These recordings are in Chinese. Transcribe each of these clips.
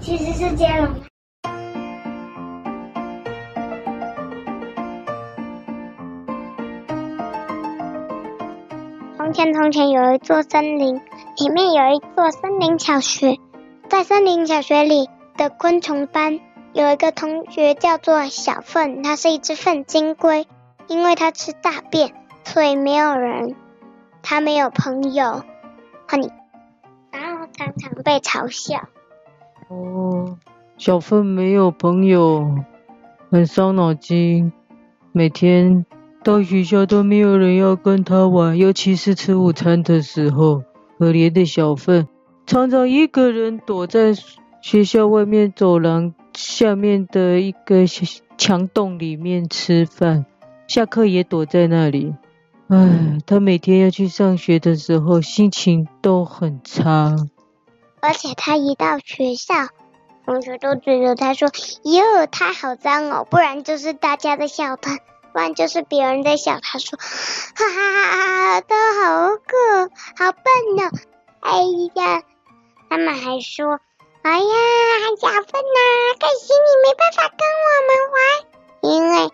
其实是接龙。从前，从前有一座森林，里面有一座森林小学。在森林小学里的昆虫班，有一个同学叫做小粪，它是一只粪金龟。因为它吃大便，所以没有人，它没有朋友，和你，然后常常被嘲笑。哦，小粪没有朋友，很伤脑筋。每天到学校都没有人要跟他玩，尤其是吃午餐的时候。可怜的小粪，常常一个人躲在学校外面走廊下面的一个墙洞里面吃饭。下课也躲在那里，唉，他每天要去上学的时候，心情都很差。而且他一到学校，同学都觉得他说：“哟，他好脏哦！”不然就是大家在笑他，不然就是别人在笑他说：“哈哈哈哈，他好可，好笨呢！”哎呀，他们还说：“哎呀，小粪呐，可惜你没办法跟我们玩，因为。”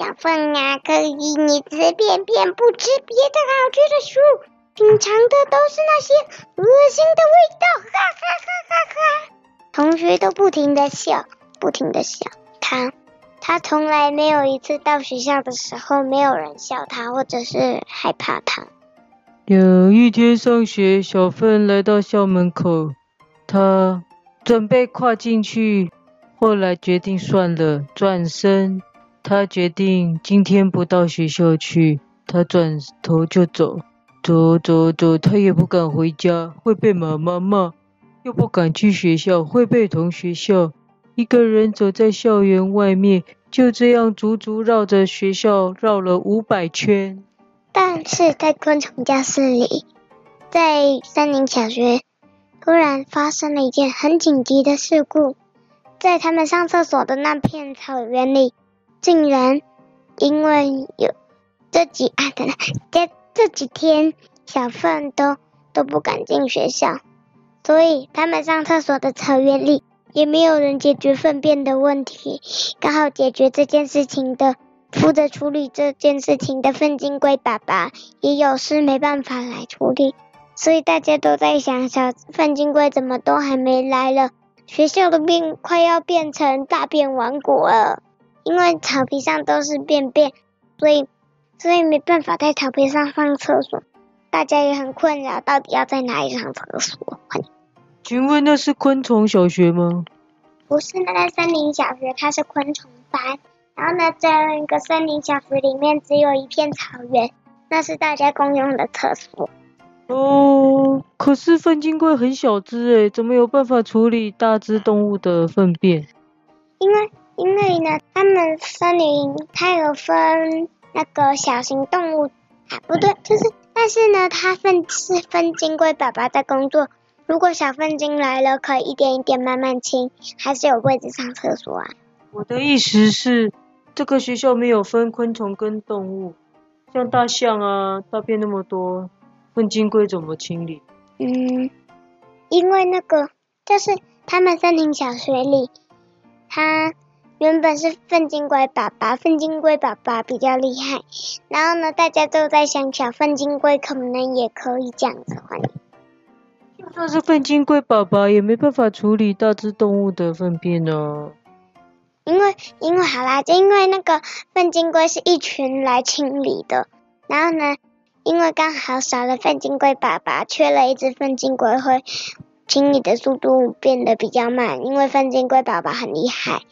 小粪啊，可以你吃便便，不吃别的好吃的食物，品尝的都是那些恶心的味道，哈哈哈哈哈！同学都不停的笑，不停的笑他，他从来没有一次到学校的时候没有人笑他，或者是害怕他。有一天上学，小芬来到校门口，他准备跨进去，后来决定算了，转身。他决定今天不到学校去，他转头就走，走走走，他也不敢回家，会被妈妈骂；又不敢去学校，会被同学笑。一个人走在校园外面，就这样足足绕着学校绕了五百圈。但是在昆虫教室里，在森林小学，突然发生了一件很紧急的事故，在他们上厕所的那片草原里。竟然因为有这几啊，等等，这几天小粪都都不敢进学校，所以他们上厕所的草原里也没有人解决粪便的问题。刚好解决这件事情的负责处理这件事情的粪金龟爸爸也有事没办法来处理，所以大家都在想，小粪金龟怎么都还没来了，学校的病快要变成大便王国了。因为草皮上都是便便，所以所以没办法在草坪上上厕所，大家也很困扰，到底要在哪里上厕所？请问那是昆虫小学吗？不是，那在森林小学，它是昆虫班。然后呢，在一个森林小学里面只有一片草原，那是大家共用的厕所。哦，可是粪金龟很小只诶，怎么有办法处理大只动物的粪便？因为。因为呢，他们森林它有分那个小型动物啊，不对，就是，但是呢，它分是分金龟爸爸在工作。如果小粪金来了，可以一点一点慢慢清，还是有位置上厕所啊。我的意思是，这个学校没有分昆虫跟动物，像大象啊，大便那么多，粪金龟怎么清理？嗯，因为那个就是他们森林小学里，它。原本是粪金龟爸爸，粪金龟爸爸比较厉害。然后呢，大家都在想，小粪金龟可能也可以这样子换。就算是粪金龟爸爸，也没办法处理大只动物的粪便呢。因为，因为好啦，就因为那个粪金龟是一群来清理的。然后呢，因为刚好少了粪金龟爸爸，缺了一只粪金龟，会清理的速度变得比较慢。因为粪金龟爸爸很厉害。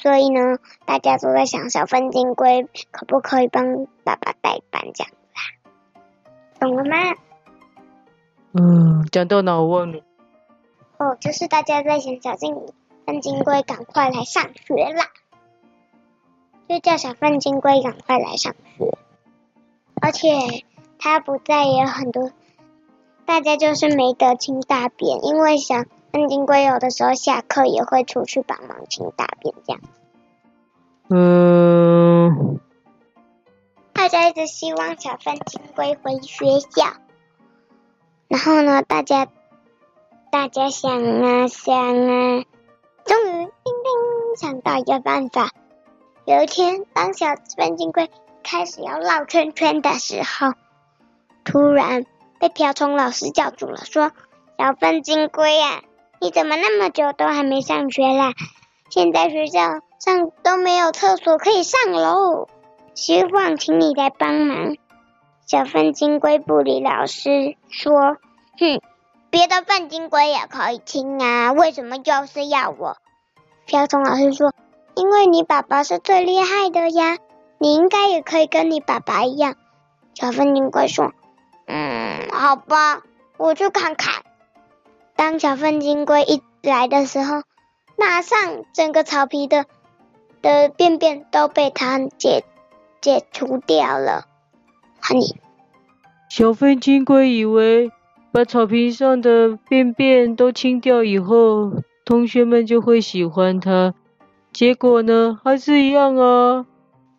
所以呢，大家都在想，小粪金龟可不可以帮爸爸代班这样子啊？懂了吗？嗯，讲到哪我忘了。哦，就是大家在想，小粪粪金龟赶快来上学啦！就叫小粪金龟赶快来上学。而且他不在也有很多，大家就是没得清大便，因为想。粪金龟有的时候下课也会出去帮忙清大便，这样。嗯。大家一直希望小粪金龟回学校，然后呢，大家大家想啊想啊，终于叮叮想到一个办法。有一天，当小粪金龟开始要绕圈圈的时候，突然被瓢虫老师叫住了，说：“小粪金龟呀，你怎么那么久都还没上学啦？现在学校上都没有厕所可以上楼，希望请你来帮忙。”小粪金龟不理老师，说：“哼，别的粪金龟也可以听啊，为什么就是要我？”瓢虫老师说：“因为你爸爸是最厉害的呀，你应该也可以跟你爸爸一样。”小粪金龟说：“嗯，好吧，我去看看。”当小粪金龟一来的时候，马上整个草皮的的便便都被它解解除掉了。小粪金龟以为把草坪上的便便都清掉以后，同学们就会喜欢他。结果呢，还是一样啊。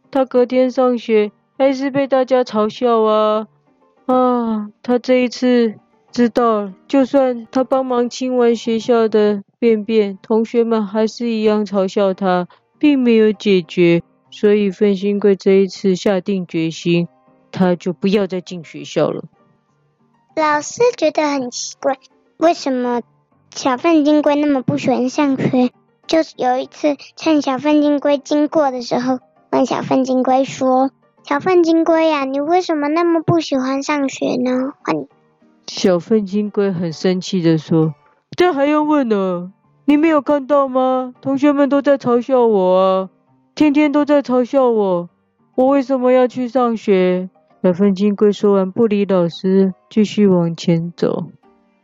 他隔天上学，还是被大家嘲笑啊。啊，他这一次知道，就算他帮忙清完学校的便便，同学们还是一样嘲笑他，并没有解决。所以粪金龟这一次下定决心。他就不要再进学校了。老师觉得很奇怪，为什么小粪金龟那么不喜欢上学？就是有一次，趁小粪金龟经过的时候，问小粪金龟说：“小粪金龟呀，你为什么那么不喜欢上学呢？”换你小粪金龟很生气的说：“这还用问呢？你没有看到吗？同学们都在嘲笑我啊，天天都在嘲笑我，我为什么要去上学？”小粪金龟说完，不理老师，继续往前走。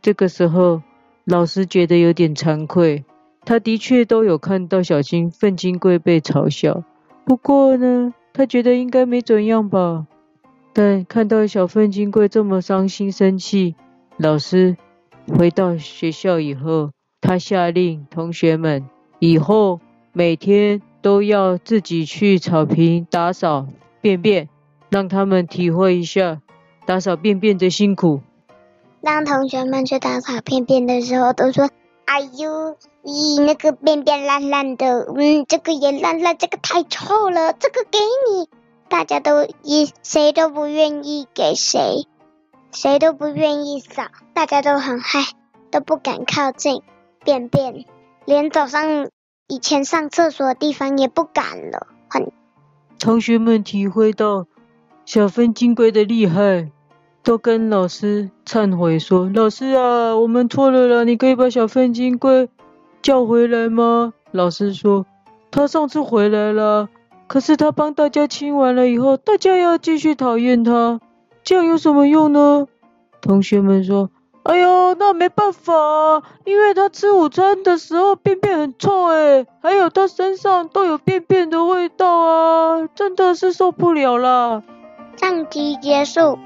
这个时候，老师觉得有点惭愧。他的确都有看到小金粪金龟被嘲笑，不过呢，他觉得应该没怎样吧。但看到小粪金龟这么伤心生气，老师回到学校以后，他下令同学们以后每天都要自己去草坪打扫便便。让他们体会一下打扫便便的辛苦。当同学们去打扫便便的时候，都说：“哎呦，咦，那个便便烂烂的，嗯，这个也烂烂，这个太臭了，这个给你。”大家都一谁都不愿意给谁，谁都不愿意扫，大家都很害，都不敢靠近便便，连早上以前上厕所的地方也不敢了。很，同学们体会到。小粪金龟的厉害，都跟老师忏悔说：“老师啊，我们错了啦，你可以把小粪金龟叫回来吗？”老师说：“他上次回来了，可是他帮大家清完了以后，大家要继续讨厌他，这样有什么用呢？”同学们说：“哎呦，那没办法，因为他吃午餐的时候便便很臭诶，还有他身上都有便便的味道啊，真的是受不了啦。”上集结束。